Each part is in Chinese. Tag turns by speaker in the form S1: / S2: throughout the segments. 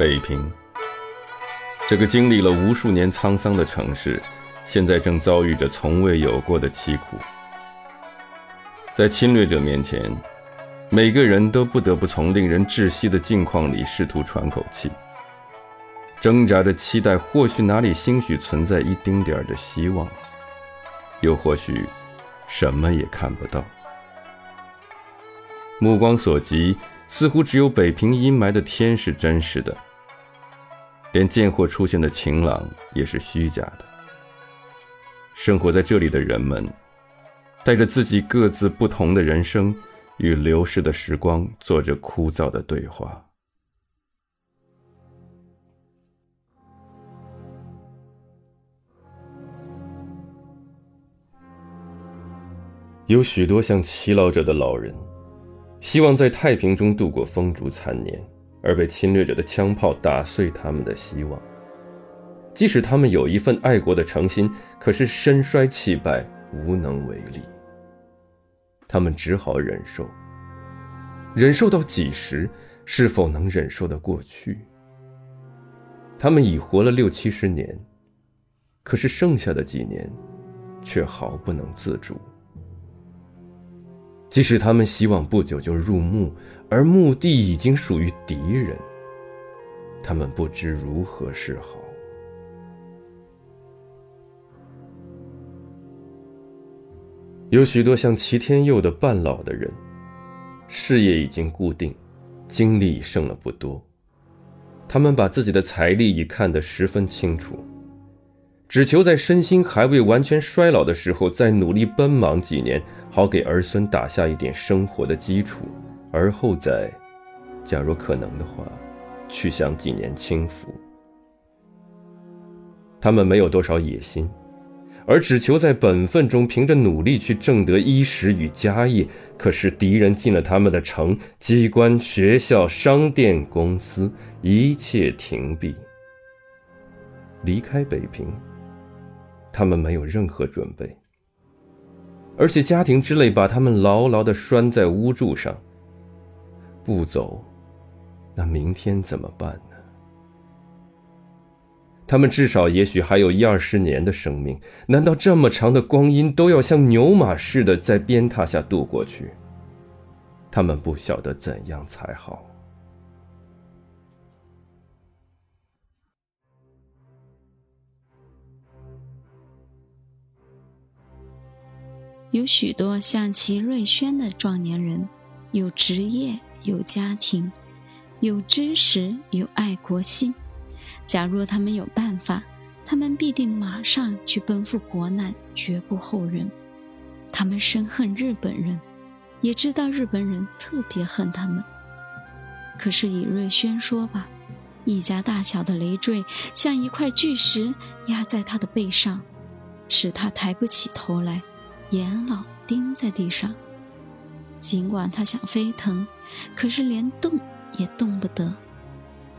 S1: 北平，这个经历了无数年沧桑的城市，现在正遭遇着从未有过的凄苦。在侵略者面前，每个人都不得不从令人窒息的境况里试图喘口气，挣扎着期待，或许哪里兴许存在一丁点儿的希望，又或许什么也看不到。目光所及，似乎只有北平阴霾的天是真实的，连贱货出现的晴朗也是虚假的。生活在这里的人们，带着自己各自不同的人生，与流逝的时光做着枯燥的对话。有许多像勤劳者的老人。希望在太平中度过风烛残年，而被侵略者的枪炮打碎他们的希望。即使他们有一份爱国的诚心，可是身衰气败，无能为力。他们只好忍受。忍受到几时？是否能忍受得过去？他们已活了六七十年，可是剩下的几年，却毫不能自主。即使他们希望不久就入墓，而墓地已经属于敌人，他们不知如何是好。有许多像齐天佑的半老的人，事业已经固定，精力已剩了不多，他们把自己的财力已看得十分清楚，只求在身心还未完全衰老的时候，再努力奔忙几年。好给儿孙打下一点生活的基础，而后再，假若可能的话，去享几年清福。他们没有多少野心，而只求在本分中凭着努力去挣得衣食与家业。可是敌人进了他们的城，机关、学校、商店、公司，一切停闭。离开北平，他们没有任何准备。而且家庭之泪把他们牢牢地拴在屋柱上。不走，那明天怎么办呢？他们至少也许还有一二十年的生命，难道这么长的光阴都要像牛马似的在鞭挞下度过去？他们不晓得怎样才好。
S2: 有许多像齐瑞轩的壮年人，有职业，有家庭，有知识，有爱国心。假若他们有办法，他们必定马上去奔赴国难，绝不后人。他们深恨日本人，也知道日本人特别恨他们。可是以瑞轩说吧，一家大小的累赘像一块巨石压在他的背上，使他抬不起头来。眼老盯在地上，尽管他想飞腾，可是连动也动不得。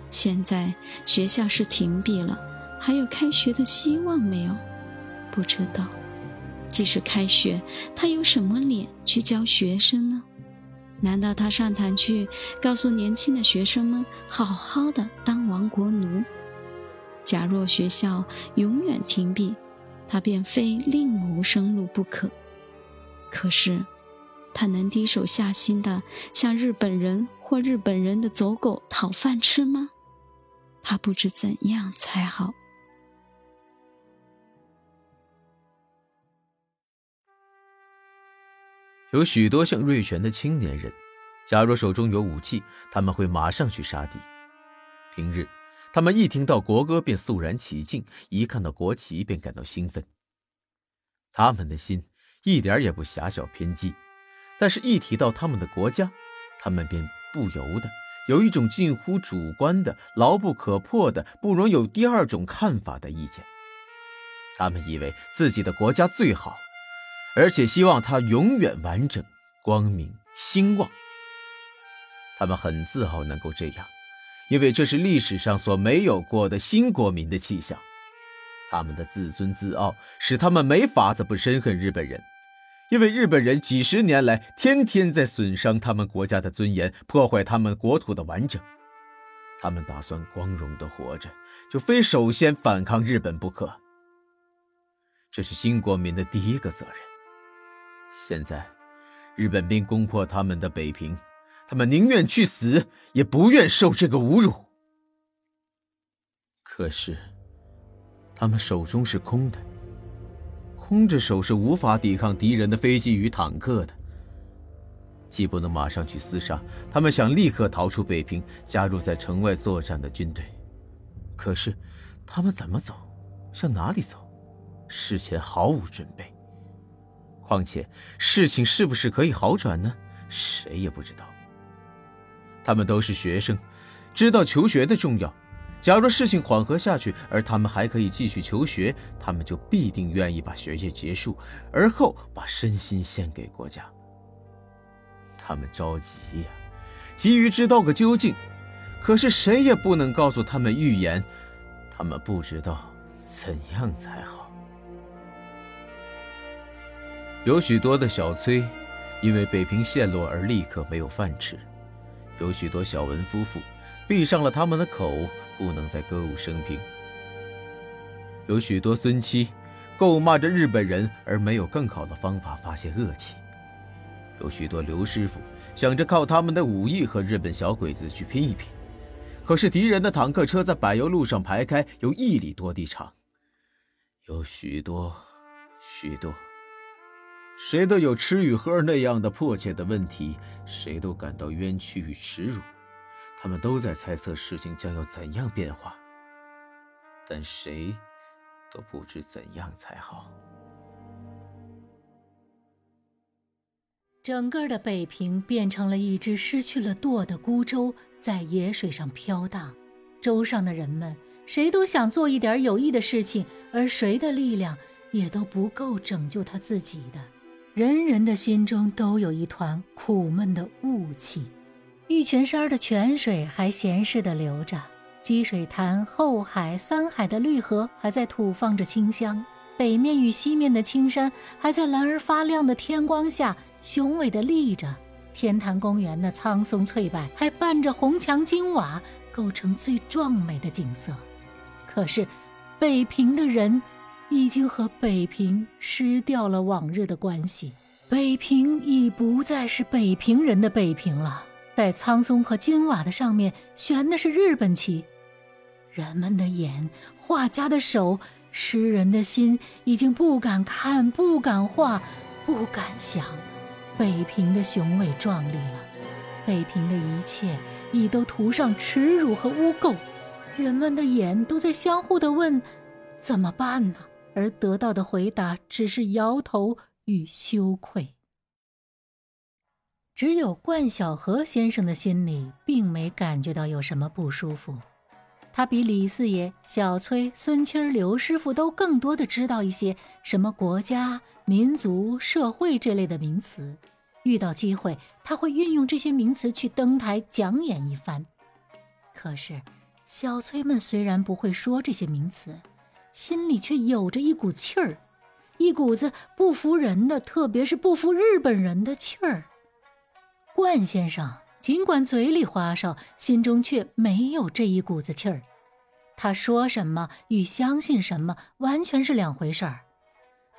S2: 现在学校是停闭了，还有开学的希望没有？不知道。即使开学，他有什么脸去教学生呢？难道他上台去告诉年轻的学生们，好好的当亡国奴？假若学校永远停闭，他便非另谋生路不可。可是，他能低手下心的向日本人或日本人的走狗讨饭吃吗？他不知怎样才好。
S3: 有许多像瑞全的青年人，假若手中有武器，他们会马上去杀敌。平日，他们一听到国歌便肃然起敬，一看到国旗便感到兴奋。他们的心。一点也不狭小偏激，但是，一提到他们的国家，他们便不由得有一种近乎主观的、牢不可破的、不容有第二种看法的意见。他们以为自己的国家最好，而且希望它永远完整、光明、兴旺。他们很自豪能够这样，因为这是历史上所没有过的新国民的气象。他们的自尊自傲使他们没法子不深恨日本人。因为日本人几十年来天天在损伤他们国家的尊严，破坏他们国土的完整，他们打算光荣的活着，就非首先反抗日本不可。这是新国民的第一个责任。现在，日本兵攻破他们的北平，他们宁愿去死，也不愿受这个侮辱。可是，他们手中是空的，空着手是无法抵抗敌人的飞机与坦克的。既不能马上去厮杀，他们想立刻逃出北平，加入在城外作战的军队。可是，他们怎么走，向哪里走，事前毫无准备。况且，事情是不是可以好转呢？谁也不知道。他们都是学生，知道求学的重要。假若事情缓和下去，而他们还可以继续求学，他们就必定愿意把学业结束，而后把身心献给国家。他们着急呀，急于知道个究竟，可是谁也不能告诉他们预言，他们不知道怎样才好。有许多的小崔，因为北平陷落而立刻没有饭吃；有许多小文夫妇，闭上了他们的口，不能再歌舞升平；有许多孙妻，够骂着日本人而没有更好的方法发泄恶气。有许多刘师傅想着靠他们的武艺和日本小鬼子去拼一拼，可是敌人的坦克车在柏油路上排开有一里多地长。有许多，许多，谁都有吃与喝那样的迫切的问题，谁都感到冤屈与耻辱，他们都在猜测事情将要怎样变化，但谁都不知怎样才好。
S4: 整个的北平变成了一只失去了舵的孤舟，在野水上飘荡。舟上的人们，谁都想做一点有益的事情，而谁的力量也都不够拯救他自己的。人人的心中都有一团苦闷的雾气。玉泉山的泉水还闲适地流着，积水潭、后海、三海的绿河还在吐放着清香。北面与西面的青山还在蓝而发亮的天光下。雄伟地立着，天坛公园的苍松翠柏还伴着红墙金瓦，构成最壮美的景色。可是，北平的人已经和北平失掉了往日的关系，北平已不再是北平人的北平了。在苍松和金瓦的上面悬的是日本旗，人们的眼、画家的手、诗人的心，已经不敢看，不敢画，不敢想。北平的雄伟壮丽了，北平的一切已都涂上耻辱和污垢，人们的眼都在相互的问：怎么办呢？而得到的回答只是摇头与羞愧。只有冠晓荷先生的心里并没感觉到有什么不舒服，他比李四爷、小崔、孙七儿、刘师傅都更多的知道一些什么国家。民族、社会这类的名词，遇到机会，他会运用这些名词去登台讲演一番。可是，小崔们虽然不会说这些名词，心里却有着一股气儿，一股子不服人的，特别是不服日本人的气儿。冠先生尽管嘴里花哨，心中却没有这一股子气儿。他说什么与相信什么完全是两回事儿。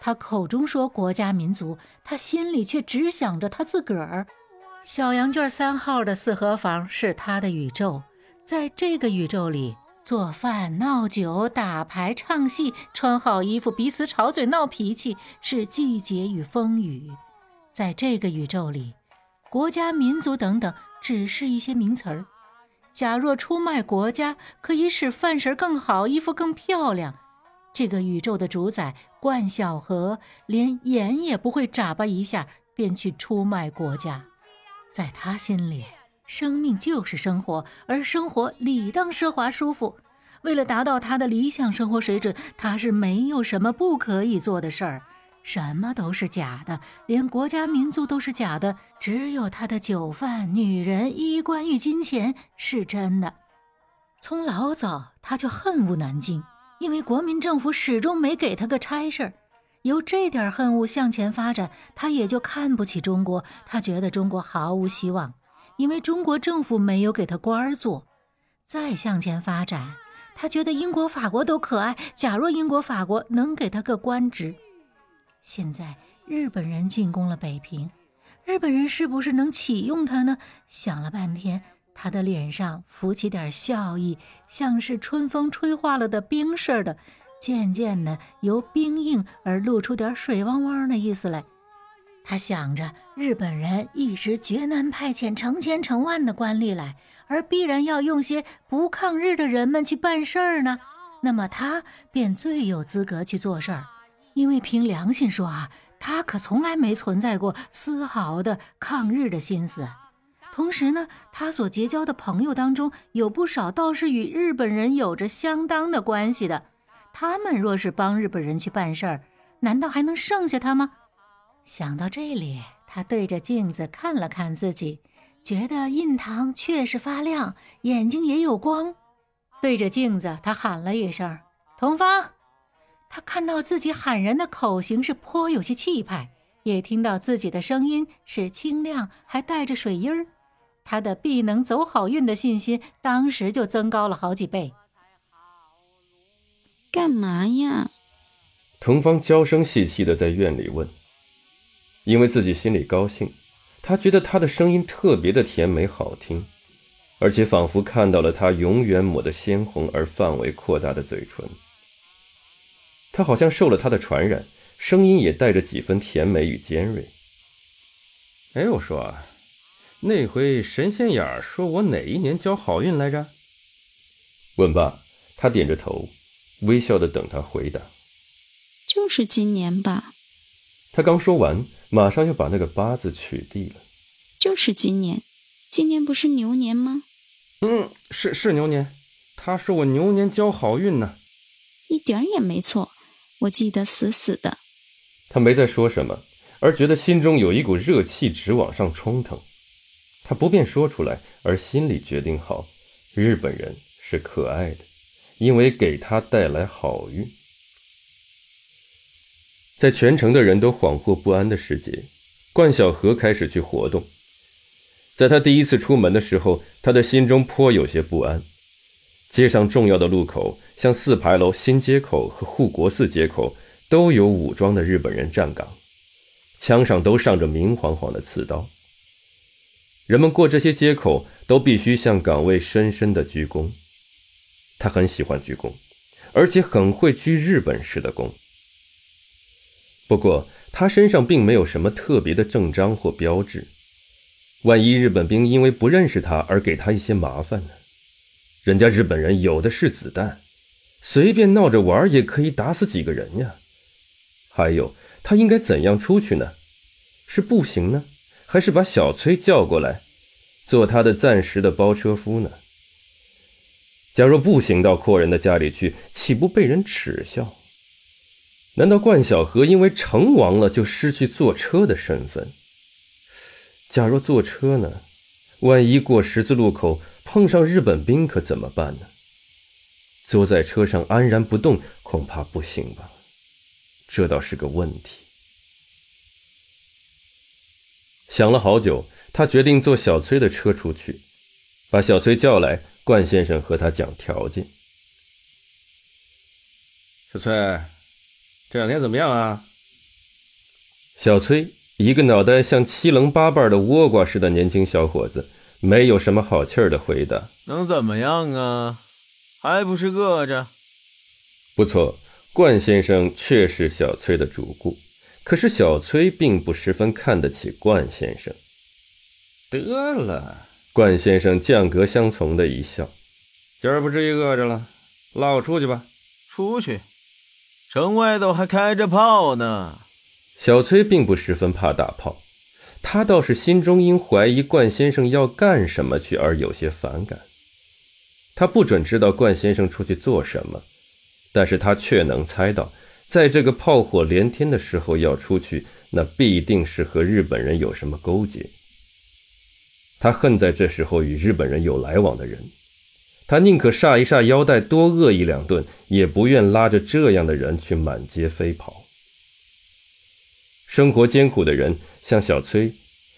S4: 他口中说国家民族，他心里却只想着他自个儿。小羊圈三号的四合房是他的宇宙，在这个宇宙里，做饭、闹酒、打牌、唱戏、穿好衣服、彼此吵嘴、闹脾气，是季节与风雨。在这个宇宙里，国家、民族等等，只是一些名词儿。假若出卖国家，可以使饭食更好，衣服更漂亮。这个宇宙的主宰冠晓荷连眼也不会眨巴一下，便去出卖国家。在他心里，生命就是生活，而生活理当奢华舒服。为了达到他的理想生活水准，他是没有什么不可以做的事儿。什么都是假的，连国家民族都是假的，只有他的酒饭、女人、衣冠与金钱是真的。从老早他就恨恶南京。因为国民政府始终没给他个差事儿，由这点恨恶向前发展，他也就看不起中国。他觉得中国毫无希望，因为中国政府没有给他官儿做。再向前发展，他觉得英国、法国都可爱。假若英国、法国能给他个官职，现在日本人进攻了北平，日本人是不是能启用他呢？想了半天，他的脸上浮起点笑意，像是春风吹化了的冰似的，渐渐的由冰硬而露出点水汪汪的意思来。他想着，日本人一时绝难派遣成千成万的官吏来，而必然要用些不抗日的人们去办事儿呢。那么他便最有资格去做事儿，因为凭良心说啊，他可从来没存在过丝毫的抗日的心思。同时呢，他所结交的朋友当中有不少倒是与日本人有着相当的关系的。他们若是帮日本人去办事儿，难道还能剩下他吗？想到这里，他对着镜子看了看自己，觉得印堂确实发亮，眼睛也有光。对着镜子，他喊了一声：“童芳。”他看到自己喊人的口型是颇有些气派，也听到自己的声音是清亮，还带着水音儿。他的必能走好运的信心当时就增高了好几倍。
S2: 干嘛呀？
S1: 童芳娇声细气的在院里问。因为自己心里高兴，他觉得他的声音特别的甜美好听，而且仿佛看到了他永远抹得鲜红而范围扩大的嘴唇。他好像受了他的传染，声音也带着几分甜美与尖锐。哎，我说，那回神仙眼儿说我哪一年交好运来着？问罢，他点着头，微笑的等他回答。
S2: 就是今年吧。
S1: 他刚说完。马上又把那个八字取缔了，
S2: 就是今年，今年不是牛年吗？
S1: 嗯，是是牛年，他说我牛年交好运呢，
S2: 一点也没错，我记得死死的。
S1: 他没再说什么，而觉得心中有一股热气直往上冲腾，他不便说出来，而心里决定好，日本人是可爱的，因为给他带来好运。在全城的人都恍惚不安的时节，冠晓荷开始去活动。在他第一次出门的时候，他的心中颇有些不安。街上重要的路口，像四牌楼新街口和护国寺街口，都有武装的日本人站岗，枪上都上着明晃晃的刺刀。人们过这些街口，都必须向岗位深深的鞠躬。他很喜欢鞠躬，而且很会鞠日本式的躬。不过，他身上并没有什么特别的证章或标志。万一日本兵因为不认识他而给他一些麻烦呢？人家日本人有的是子弹，随便闹着玩也可以打死几个人呀。还有，他应该怎样出去呢？是步行呢，还是把小崔叫过来，做他的暂时的包车夫呢？假若步行到阔人的家里去，岂不被人耻笑？难道冠晓荷因为成王了就失去坐车的身份？假若坐车呢？万一过十字路口碰上日本兵，可怎么办呢？坐在车上安然不动，恐怕不行吧？这倒是个问题。想了好久，他决定坐小崔的车出去，把小崔叫来，冠先生和他讲条件。
S5: 小崔。这两天怎么样啊？
S1: 小崔，一个脑袋像七棱八瓣的倭瓜似的年轻小伙子，没有什么好气儿的回答：“
S3: 能怎么样啊？还不是饿着。”
S1: 不错，冠先生确是小崔的主顾，可是小崔并不十分看得起冠先生。
S5: 得了，
S1: 冠先生降格相从的一笑：“
S5: 今儿不至于饿着了，拉我出去吧。”
S3: 出去。城外头还开着炮呢。
S1: 小崔并不十分怕大炮，他倒是心中因怀疑冠先生要干什么去而有些反感。他不准知道冠先生出去做什么，但是他却能猜到，在这个炮火连天的时候要出去，那必定是和日本人有什么勾结。他恨在这时候与日本人有来往的人。他宁可煞一煞腰带，多饿一两顿，也不愿拉着这样的人去满街飞跑。生活艰苦的人，像小崔，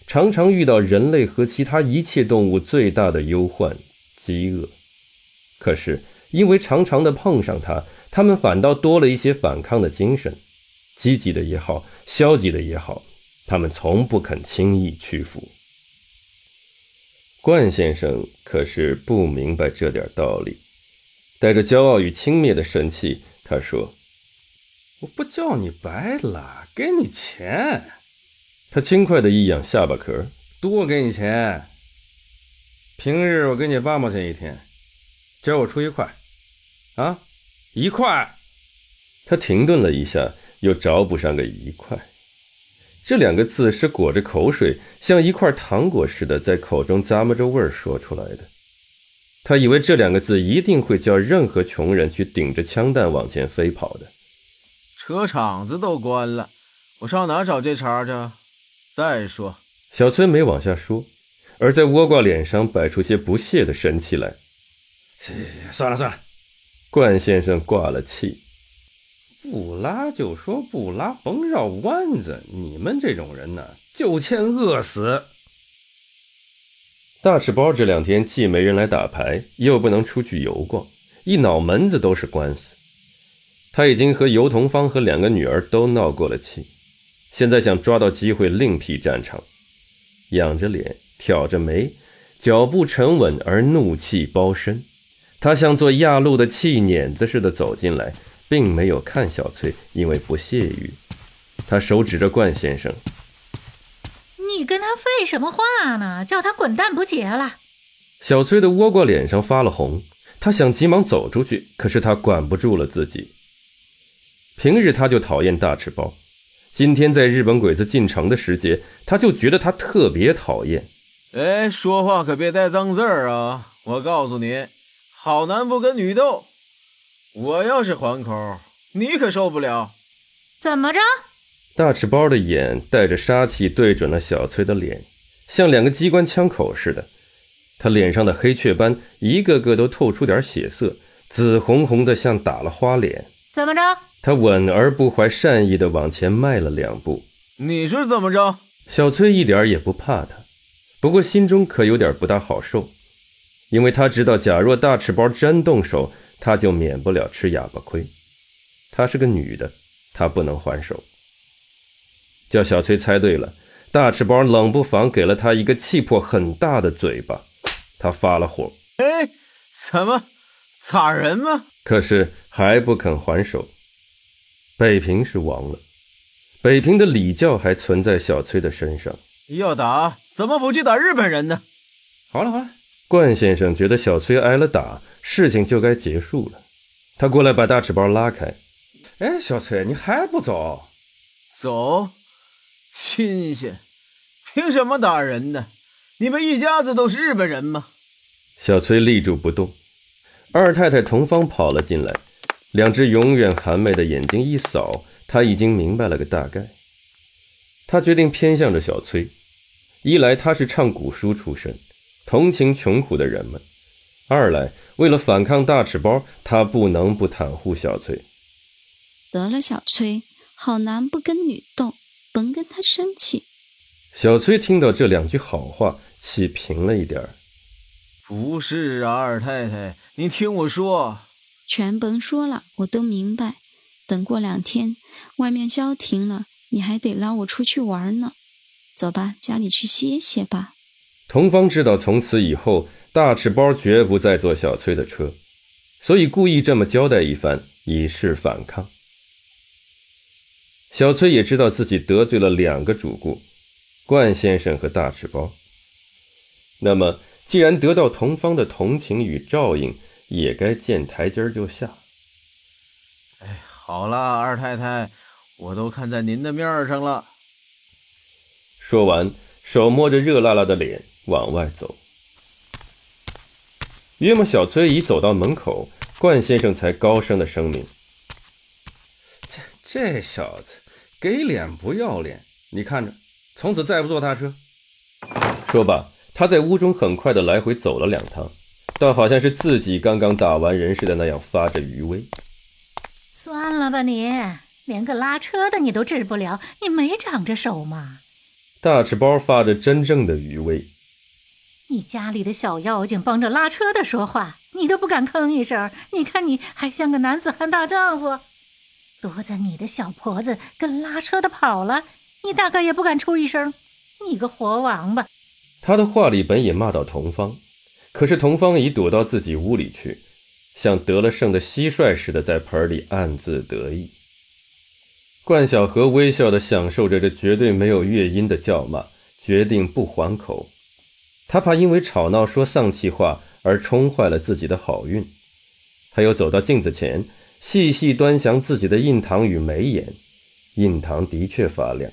S1: 常常遇到人类和其他一切动物最大的忧患——饥饿。可是因为常常的碰上他，他们反倒多了一些反抗的精神，积极的也好，消极的也好，他们从不肯轻易屈服。冠先生可是不明白这点道理，带着骄傲与轻蔑的神气，他说：“
S5: 我不叫你白了，给你钱。”
S1: 他轻快的一仰下巴壳，
S5: 多给你钱。平日我给你八毛钱一天，今儿我出一块，啊，一块。
S1: 他停顿了一下，又找补上个一块。这两个字是裹着口水，像一块糖果似的，在口中咂摸着味儿说出来的。他以为这两个字一定会叫任何穷人去顶着枪弹往前飞跑的。
S3: 车厂子都关了，我上哪找这茬去？再说，
S1: 小崔没往下说，而在倭瓜脸上摆出些不屑的神气来。
S5: 算了算了，
S1: 冠先生挂了气。
S5: 不拉就说不拉，甭绕弯子。你们这种人呢，就欠饿死。
S1: 大赤包这两天既没人来打牌，又不能出去游逛，一脑门子都是官司。他已经和尤同芳和两个女儿都闹过了气，现在想抓到机会另辟战场。仰着脸，挑着眉，脚步沉稳而怒气包身。他像做压路的气碾子似的走进来。并没有看小翠，因为不屑于。他手指着冠先生：“
S4: 你跟他废什么话呢？叫他滚蛋不结了。”
S1: 小翠的倭瓜脸上发了红，他想急忙走出去，可是他管不住了自己。平日他就讨厌大赤包，今天在日本鬼子进城的时节，他就觉得他特别讨厌。
S3: 哎，说话可别带脏字儿啊！我告诉你，好男不跟女斗。我要是还口，你可受不了。
S4: 怎么着？
S1: 大赤包的眼带着杀气，对准了小崔的脸，像两个机关枪口似的。他脸上的黑雀斑一个个都透出点血色，紫红红的，像打了花脸。
S4: 怎么着？
S1: 他稳而不怀善意的往前迈了两步。
S3: 你是怎么着？
S1: 小崔一点也不怕他，不过心中可有点不大好受，因为他知道，假若大赤包真动手。他就免不了吃哑巴亏。她是个女的，他不能还手。叫小崔猜对了，大赤包冷不防给了他一个气魄很大的嘴巴，他发了火。
S3: 哎，怎么？打人吗？
S1: 可是还不肯还手。北平是亡了，北平的礼教还存在小崔的身上。
S3: 要打，怎么不去打日本人呢？
S5: 好了好了，
S1: 冠先生觉得小崔挨了打。事情就该结束了，他过来把大纸包拉开。
S5: 哎，小崔，你还不走？
S3: 走？新鲜？凭什么打人呢？你们一家子都是日本人吗？
S1: 小崔立住不动。二太太同芳跑了进来，两只永远含媚的眼睛一扫，他已经明白了个大概。他决定偏向着小崔，一来他是唱古书出身，同情穷苦的人们。二来，为了反抗大赤包，他不能不袒护小崔。
S2: 得了，小崔，好男不跟女斗，甭跟他生气。
S1: 小崔听到这两句好话，气平了一点儿。
S3: 不是啊，二太太，你听我说，
S2: 全甭说了，我都明白。等过两天，外面消停了，你还得拉我出去玩呢。走吧，家里去歇歇吧。
S1: 童芳知道，从此以后。大赤包绝不再坐小崔的车，所以故意这么交代一番，以示反抗。小崔也知道自己得罪了两个主顾，冠先生和大赤包。那么，既然得到同方的同情与照应，也该见台阶就下。
S3: 哎，好了，二太太，我都看在您的面上了。
S1: 说完，手摸着热辣辣的脸往外走。约莫小崔已走到门口，冠先生才高声的声明：“
S5: 这这小子给脸不要脸，你看着，从此再不坐他车。”
S1: 说罢，他在屋中很快的来回走了两趟，倒好像是自己刚刚打完人似的那样发着余威。
S4: 算了吧，你连个拉车的你都治不了，你没长着手吗？
S1: 大赤包发着真正的余威。
S4: 你家里的小妖精帮着拉车的说话，你都不敢吭一声。你看你还像个男子汉大丈夫，多在你的小婆子跟拉车的跑了，你大概也不敢出一声。你个活王八！
S1: 他的话里本也骂到童芳，可是童芳已躲到自己屋里去，像得了胜的蟋蟀似的，在盆里暗自得意。冠晓荷微笑地享受着这绝对没有乐音的叫骂，决定不还口。他怕因为吵闹说丧气话而冲坏了自己的好运。他又走到镜子前，细细端详自己的印堂与眉眼，印堂的确发亮，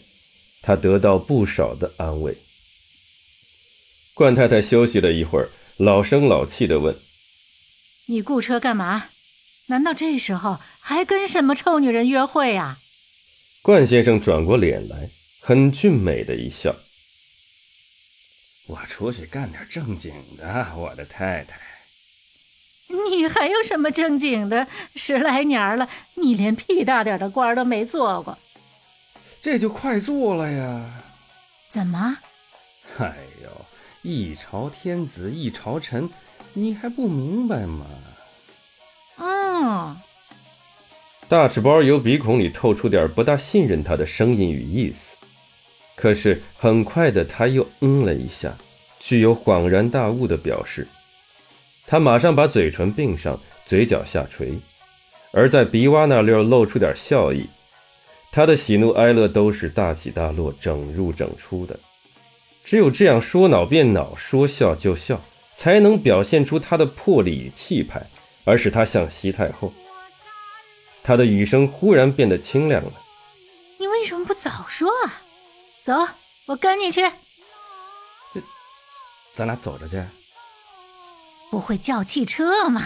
S1: 他得到不少的安慰。冠太太休息了一会儿，老声老气地问：“
S4: 你雇车干嘛？难道这时候还跟什么臭女人约会呀？”
S1: 冠先生转过脸来，很俊美的一笑：“
S5: 我出去干点正经的，我的太太。”“
S4: 你还有什么正经的？十来年了，你连屁大点的官都没做过。”“
S5: 这就快做了呀！”“
S4: 怎么？”“
S5: 哎呦，一朝天子一朝臣，你还不明白吗？”“
S4: 嗯。”
S1: 大赤包由鼻孔里透出点不大信任他的声音与意思，可是很快的他又嗯了一下，具有恍然大悟的表示。他马上把嘴唇并上，嘴角下垂，而在鼻洼那溜露出点笑意。他的喜怒哀乐都是大起大落、整入整出的，只有这样说恼变恼，说笑就笑，才能表现出他的魄力与气派，而使他像西太后。他的语声忽然变得清亮了。
S4: 你为什么不早说啊？走，我跟你去。
S5: 咱俩走着去。
S4: 不会叫汽车吗？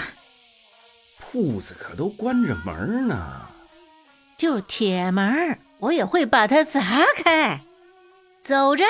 S5: 铺子可都关着门呢。
S4: 就铁门，我也会把它砸开。走着。